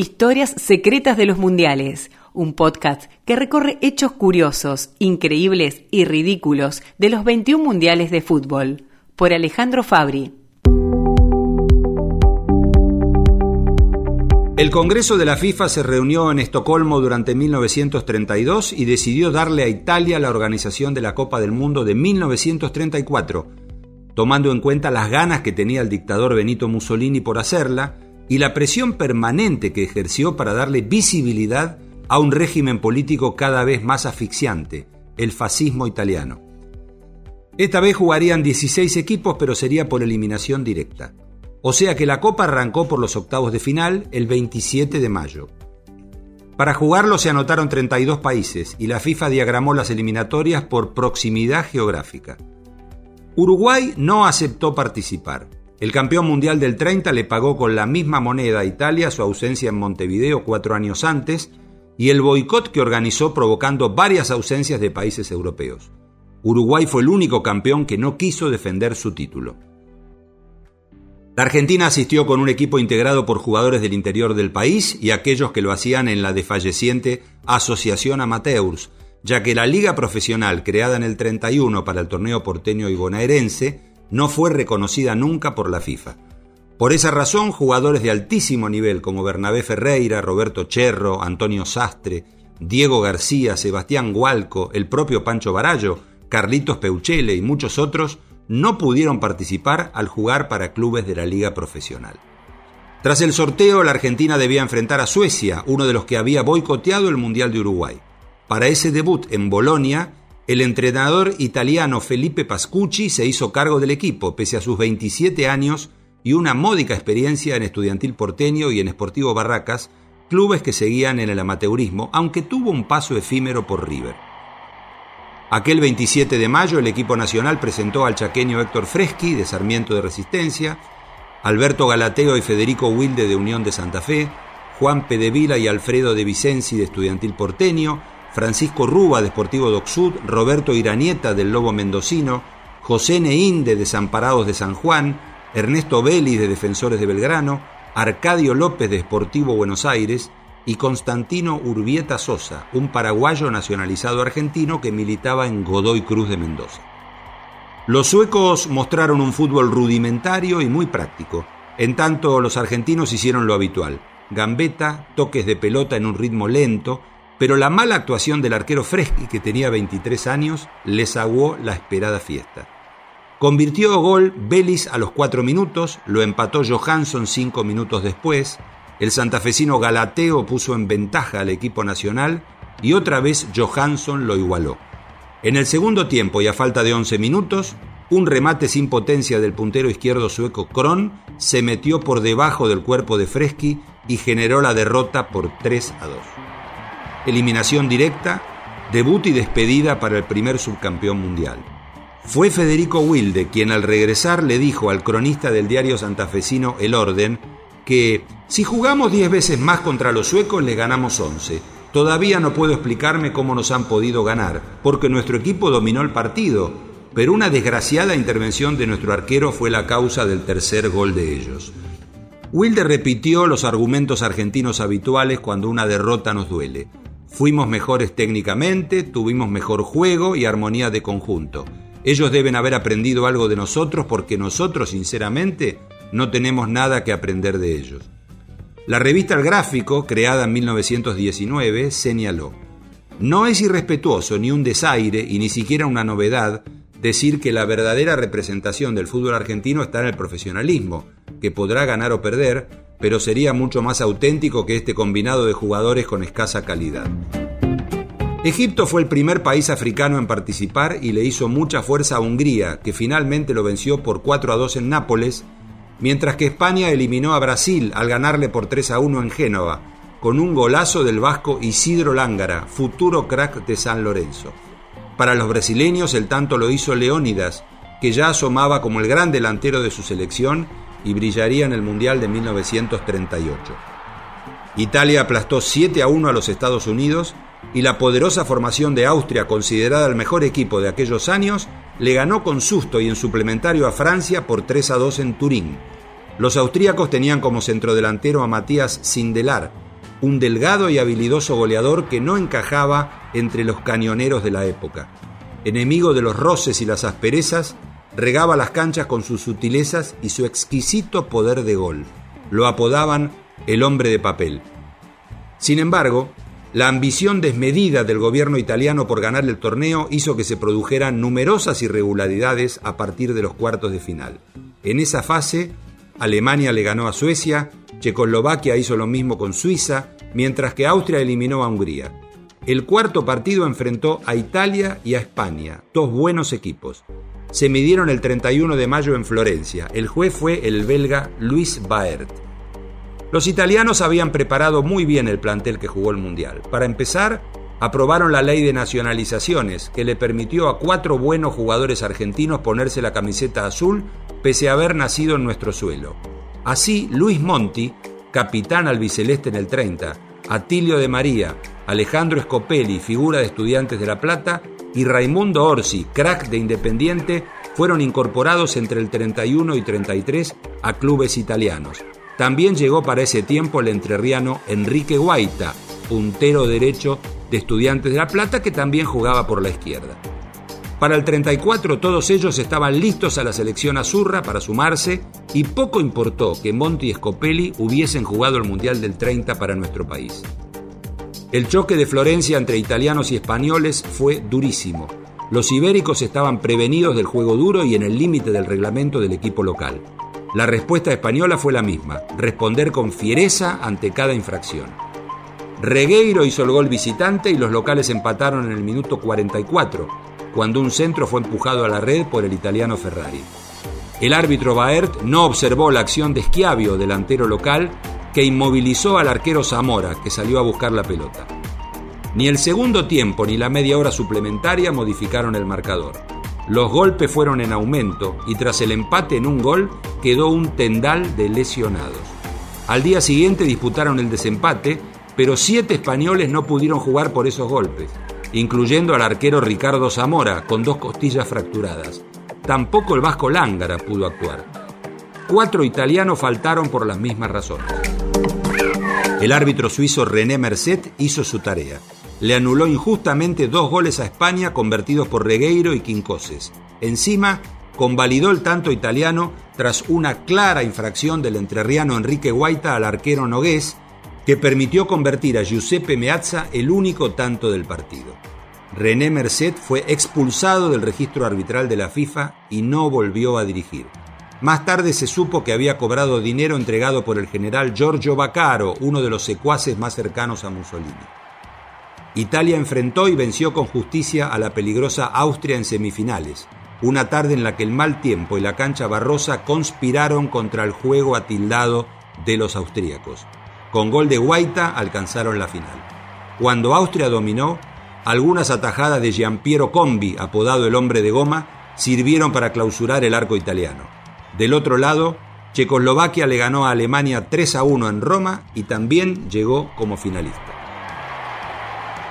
Historias secretas de los mundiales, un podcast que recorre hechos curiosos, increíbles y ridículos de los 21 mundiales de fútbol, por Alejandro Fabri. El Congreso de la FIFA se reunió en Estocolmo durante 1932 y decidió darle a Italia la organización de la Copa del Mundo de 1934, tomando en cuenta las ganas que tenía el dictador Benito Mussolini por hacerla y la presión permanente que ejerció para darle visibilidad a un régimen político cada vez más asfixiante, el fascismo italiano. Esta vez jugarían 16 equipos, pero sería por eliminación directa. O sea que la Copa arrancó por los octavos de final el 27 de mayo. Para jugarlo se anotaron 32 países y la FIFA diagramó las eliminatorias por proximidad geográfica. Uruguay no aceptó participar. El campeón mundial del 30 le pagó con la misma moneda a Italia su ausencia en Montevideo cuatro años antes y el boicot que organizó provocando varias ausencias de países europeos. Uruguay fue el único campeón que no quiso defender su título. La Argentina asistió con un equipo integrado por jugadores del interior del país y aquellos que lo hacían en la desfalleciente Asociación Amateurs, ya que la liga profesional creada en el 31 para el torneo porteño y bonaerense no fue reconocida nunca por la FIFA. Por esa razón, jugadores de altísimo nivel como Bernabé Ferreira, Roberto Cherro, Antonio Sastre, Diego García, Sebastián Gualco, el propio Pancho Barallo, Carlitos Peuchele y muchos otros no pudieron participar al jugar para clubes de la liga profesional. Tras el sorteo, la Argentina debía enfrentar a Suecia, uno de los que había boicoteado el Mundial de Uruguay. Para ese debut en Bolonia, el entrenador italiano Felipe Pascucci se hizo cargo del equipo, pese a sus 27 años y una módica experiencia en Estudiantil Porteño y en Sportivo Barracas, clubes que seguían en el amateurismo, aunque tuvo un paso efímero por River. Aquel 27 de mayo el equipo nacional presentó al chaqueño Héctor Freschi de Sarmiento de Resistencia, Alberto Galateo y Federico Wilde de Unión de Santa Fe, Juan Pedevila y Alfredo de Vicenzi de Estudiantil Porteño, Francisco Rúa de Sportivo Docsud, Roberto Iranieta del Lobo Mendocino, José Neín de Desamparados de San Juan, Ernesto Vélez de Defensores de Belgrano, Arcadio López de Sportivo Buenos Aires, y Constantino Urbieta Sosa, un paraguayo nacionalizado argentino que militaba en Godoy Cruz de Mendoza. Los suecos mostraron un fútbol rudimentario y muy práctico, en tanto los argentinos hicieron lo habitual, gambeta, toques de pelota en un ritmo lento, pero la mala actuación del arquero Freschi, que tenía 23 años, les aguó la esperada fiesta. Convirtió gol Belis a los 4 minutos, lo empató Johansson 5 minutos después, el santafesino Galateo puso en ventaja al equipo nacional y otra vez Johansson lo igualó. En el segundo tiempo y a falta de 11 minutos, un remate sin potencia del puntero izquierdo sueco Kron se metió por debajo del cuerpo de Freschi y generó la derrota por 3 a 2. Eliminación directa, debut y despedida para el primer subcampeón mundial. Fue Federico Wilde quien al regresar le dijo al cronista del diario santafesino El Orden que si jugamos 10 veces más contra los suecos le ganamos 11. Todavía no puedo explicarme cómo nos han podido ganar, porque nuestro equipo dominó el partido, pero una desgraciada intervención de nuestro arquero fue la causa del tercer gol de ellos. Wilde repitió los argumentos argentinos habituales cuando una derrota nos duele. Fuimos mejores técnicamente, tuvimos mejor juego y armonía de conjunto. Ellos deben haber aprendido algo de nosotros porque nosotros, sinceramente, no tenemos nada que aprender de ellos. La revista El Gráfico, creada en 1919, señaló, no es irrespetuoso ni un desaire y ni siquiera una novedad decir que la verdadera representación del fútbol argentino está en el profesionalismo, que podrá ganar o perder, pero sería mucho más auténtico que este combinado de jugadores con escasa calidad. Egipto fue el primer país africano en participar y le hizo mucha fuerza a Hungría, que finalmente lo venció por 4 a 2 en Nápoles mientras que España eliminó a Brasil al ganarle por 3 a 1 en Génova, con un golazo del vasco Isidro Lángara, futuro crack de San Lorenzo. Para los brasileños el tanto lo hizo Leónidas, que ya asomaba como el gran delantero de su selección y brillaría en el Mundial de 1938. Italia aplastó 7 a 1 a los Estados Unidos y la poderosa formación de Austria, considerada el mejor equipo de aquellos años, le ganó con susto y en suplementario a Francia por 3 a 2 en Turín. Los austríacos tenían como centrodelantero a Matías Sindelar, un delgado y habilidoso goleador que no encajaba entre los cañoneros de la época. Enemigo de los roces y las asperezas, regaba las canchas con sus sutilezas y su exquisito poder de gol. Lo apodaban el hombre de papel. Sin embargo, la ambición desmedida del gobierno italiano por ganar el torneo hizo que se produjeran numerosas irregularidades a partir de los cuartos de final. En esa fase, Alemania le ganó a Suecia, Checoslovaquia hizo lo mismo con Suiza, mientras que Austria eliminó a Hungría. El cuarto partido enfrentó a Italia y a España, dos buenos equipos. Se midieron el 31 de mayo en Florencia. El juez fue el belga Luis Baert. Los italianos habían preparado muy bien el plantel que jugó el Mundial. Para empezar, aprobaron la ley de nacionalizaciones, que le permitió a cuatro buenos jugadores argentinos ponerse la camiseta azul pese a haber nacido en nuestro suelo. Así, Luis Monti, capitán albiceleste en el 30, Atilio de María, Alejandro Scopelli, figura de Estudiantes de La Plata, y Raimundo Orsi, crack de Independiente, fueron incorporados entre el 31 y 33 a clubes italianos. También llegó para ese tiempo el entrerriano Enrique Guaita, puntero derecho de Estudiantes de La Plata que también jugaba por la izquierda. Para el 34 todos ellos estaban listos a la selección azurra para sumarse y poco importó que Monti y Scopelli hubiesen jugado el Mundial del 30 para nuestro país. El choque de Florencia entre italianos y españoles fue durísimo. Los ibéricos estaban prevenidos del juego duro y en el límite del reglamento del equipo local. La respuesta española fue la misma, responder con fiereza ante cada infracción. Regueiro hizo el gol visitante y los locales empataron en el minuto 44, cuando un centro fue empujado a la red por el italiano Ferrari. El árbitro Baert no observó la acción de Schiavio, delantero local, que inmovilizó al arquero Zamora, que salió a buscar la pelota. Ni el segundo tiempo ni la media hora suplementaria modificaron el marcador. Los golpes fueron en aumento y tras el empate en un gol quedó un tendal de lesionados. Al día siguiente disputaron el desempate, pero siete españoles no pudieron jugar por esos golpes incluyendo al arquero Ricardo Zamora, con dos costillas fracturadas. Tampoco el vasco Lángara pudo actuar. Cuatro italianos faltaron por las mismas razones. El árbitro suizo René Merced hizo su tarea. Le anuló injustamente dos goles a España convertidos por Regueiro y Quincoses. Encima, convalidó el tanto italiano tras una clara infracción del entrerriano Enrique Guaita al arquero Nogués, que permitió convertir a Giuseppe Meazza el único tanto del partido. René Merced fue expulsado del registro arbitral de la FIFA y no volvió a dirigir. Más tarde se supo que había cobrado dinero entregado por el general Giorgio Baccaro, uno de los secuaces más cercanos a Mussolini. Italia enfrentó y venció con justicia a la peligrosa Austria en semifinales, una tarde en la que el mal tiempo y la cancha barrosa conspiraron contra el juego atildado de los austríacos. Con gol de Guaita alcanzaron la final. Cuando Austria dominó, algunas atajadas de Giampiero Combi, apodado el hombre de goma, sirvieron para clausurar el arco italiano. Del otro lado, Checoslovaquia le ganó a Alemania 3 a 1 en Roma y también llegó como finalista.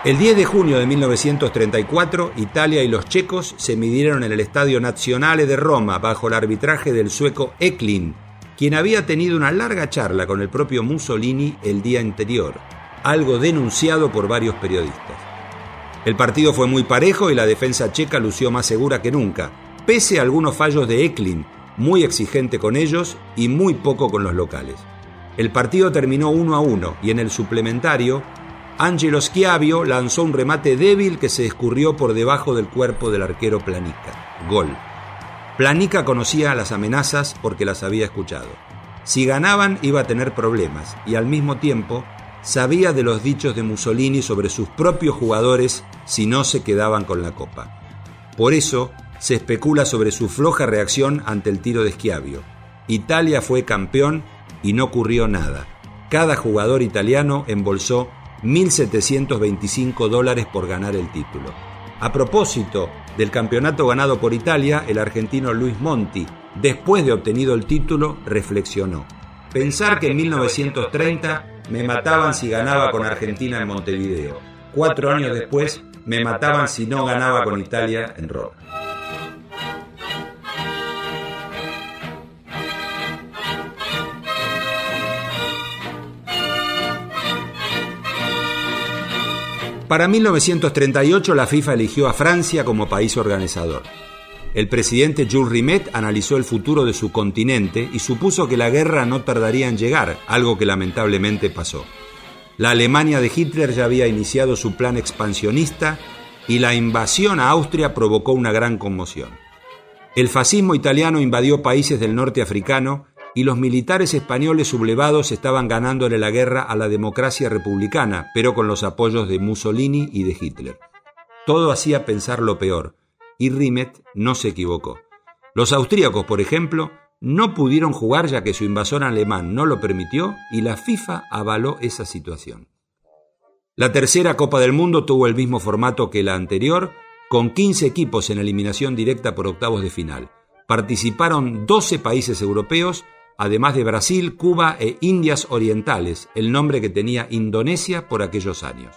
El 10 de junio de 1934, Italia y los checos se midieron en el Estadio Nazionale de Roma bajo el arbitraje del sueco Eklin, quien había tenido una larga charla con el propio Mussolini el día anterior, algo denunciado por varios periodistas. El partido fue muy parejo y la defensa checa lució más segura que nunca, pese a algunos fallos de Eklin, muy exigente con ellos y muy poco con los locales. El partido terminó 1 a 1 y en el suplementario, Angelo Schiavio lanzó un remate débil que se escurrió por debajo del cuerpo del arquero Planica. Gol. Planica conocía las amenazas porque las había escuchado. Si ganaban iba a tener problemas y al mismo tiempo sabía de los dichos de Mussolini sobre sus propios jugadores si no se quedaban con la copa. Por eso se especula sobre su floja reacción ante el tiro de Schiavio. Italia fue campeón y no ocurrió nada. Cada jugador italiano embolsó 1.725 dólares por ganar el título. A propósito del campeonato ganado por Italia, el argentino Luis Monti, después de obtenido el título, reflexionó. Pensar que en 1930 me mataban si ganaba con Argentina en Montevideo. Cuatro años después me mataban si no ganaba con Italia en Roma. Para 1938 la FIFA eligió a Francia como país organizador. El presidente Jules Rimet analizó el futuro de su continente y supuso que la guerra no tardaría en llegar, algo que lamentablemente pasó. La Alemania de Hitler ya había iniciado su plan expansionista y la invasión a Austria provocó una gran conmoción. El fascismo italiano invadió países del norte africano y los militares españoles sublevados estaban ganándole la guerra a la democracia republicana, pero con los apoyos de Mussolini y de Hitler. Todo hacía pensar lo peor, y Rimet no se equivocó. Los austríacos, por ejemplo, no pudieron jugar ya que su invasor alemán no lo permitió y la FIFA avaló esa situación. La tercera Copa del Mundo tuvo el mismo formato que la anterior, con 15 equipos en eliminación directa por octavos de final. Participaron 12 países europeos además de Brasil, Cuba e Indias Orientales, el nombre que tenía Indonesia por aquellos años.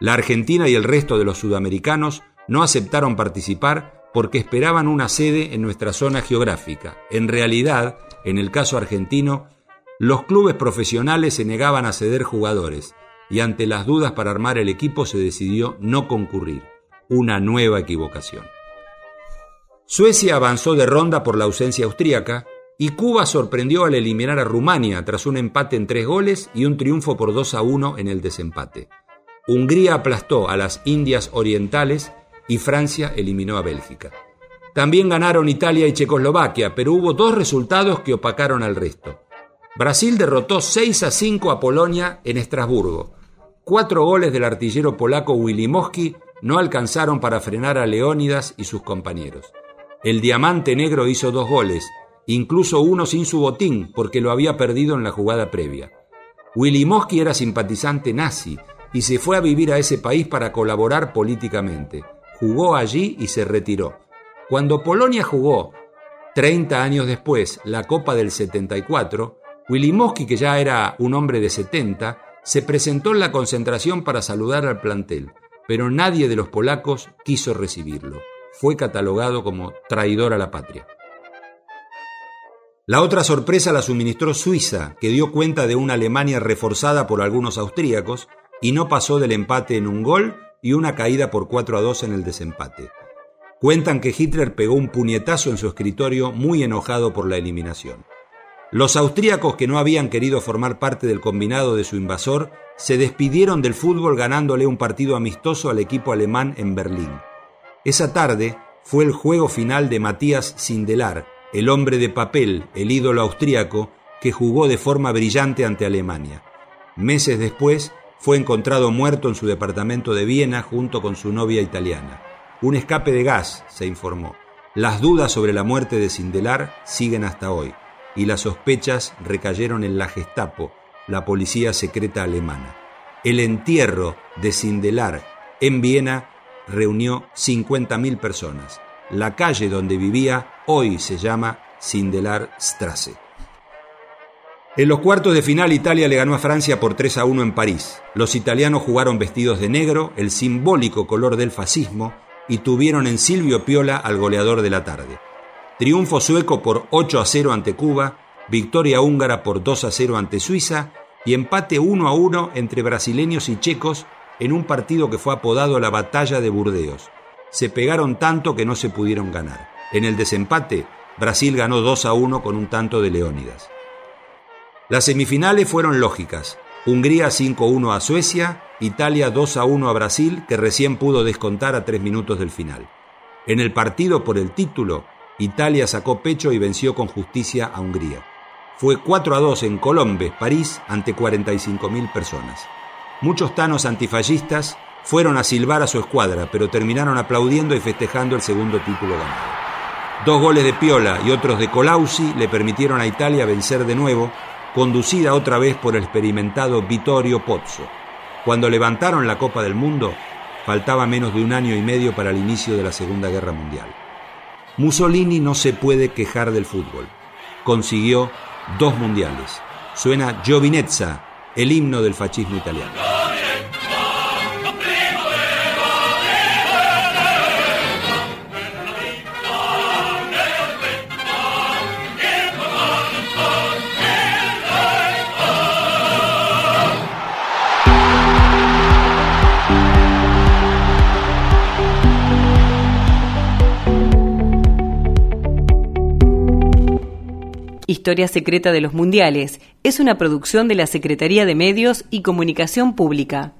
La Argentina y el resto de los sudamericanos no aceptaron participar porque esperaban una sede en nuestra zona geográfica. En realidad, en el caso argentino, los clubes profesionales se negaban a ceder jugadores y ante las dudas para armar el equipo se decidió no concurrir. Una nueva equivocación. Suecia avanzó de ronda por la ausencia austríaca y Cuba sorprendió al eliminar a Rumania tras un empate en tres goles y un triunfo por 2 a 1 en el desempate. Hungría aplastó a las Indias Orientales y Francia eliminó a Bélgica. También ganaron Italia y Checoslovaquia, pero hubo dos resultados que opacaron al resto. Brasil derrotó 6 a 5 a Polonia en Estrasburgo. Cuatro goles del artillero polaco Wilimowski no alcanzaron para frenar a Leónidas y sus compañeros. El Diamante Negro hizo dos goles incluso uno sin su botín porque lo había perdido en la jugada previa. Willy Mosky era simpatizante nazi y se fue a vivir a ese país para colaborar políticamente. Jugó allí y se retiró. Cuando Polonia jugó, 30 años después, la Copa del 74, Willy Mosky, que ya era un hombre de 70, se presentó en la concentración para saludar al plantel, pero nadie de los polacos quiso recibirlo. Fue catalogado como traidor a la patria. La otra sorpresa la suministró Suiza, que dio cuenta de una Alemania reforzada por algunos austríacos y no pasó del empate en un gol y una caída por 4 a 2 en el desempate. Cuentan que Hitler pegó un puñetazo en su escritorio muy enojado por la eliminación. Los austríacos que no habían querido formar parte del combinado de su invasor se despidieron del fútbol ganándole un partido amistoso al equipo alemán en Berlín. Esa tarde fue el juego final de Matías Sindelar, el hombre de papel, el ídolo austríaco, que jugó de forma brillante ante Alemania. Meses después fue encontrado muerto en su departamento de Viena junto con su novia italiana. Un escape de gas, se informó. Las dudas sobre la muerte de Sindelar siguen hasta hoy, y las sospechas recayeron en la Gestapo, la policía secreta alemana. El entierro de Sindelar en Viena reunió 50.000 personas. La calle donde vivía hoy se llama Sindelar Strasse. En los cuartos de final Italia le ganó a Francia por 3 a 1 en París. Los italianos jugaron vestidos de negro, el simbólico color del fascismo, y tuvieron en Silvio Piola al goleador de la tarde. Triunfo sueco por 8 a 0 ante Cuba, victoria húngara por 2 a 0 ante Suiza y empate 1 a 1 entre brasileños y checos en un partido que fue apodado la Batalla de Burdeos. Se pegaron tanto que no se pudieron ganar. En el desempate, Brasil ganó 2 a 1 con un tanto de Leónidas. Las semifinales fueron lógicas. Hungría 5-1 a Suecia, Italia 2 a 1 a Brasil, que recién pudo descontar a tres minutos del final. En el partido por el título, Italia sacó pecho y venció con justicia a Hungría. Fue 4 a 2 en Colombes, París, ante 45.000 personas. Muchos tanos antifascistas fueron a silbar a su escuadra, pero terminaron aplaudiendo y festejando el segundo título ganado. Dos goles de Piola y otros de Colausi le permitieron a Italia vencer de nuevo, conducida otra vez por el experimentado Vittorio Pozzo. Cuando levantaron la Copa del Mundo, faltaba menos de un año y medio para el inicio de la Segunda Guerra Mundial. Mussolini no se puede quejar del fútbol. Consiguió dos mundiales. Suena Giovinezza, el himno del fascismo italiano. Historia Secreta de los Mundiales es una producción de la Secretaría de Medios y Comunicación Pública.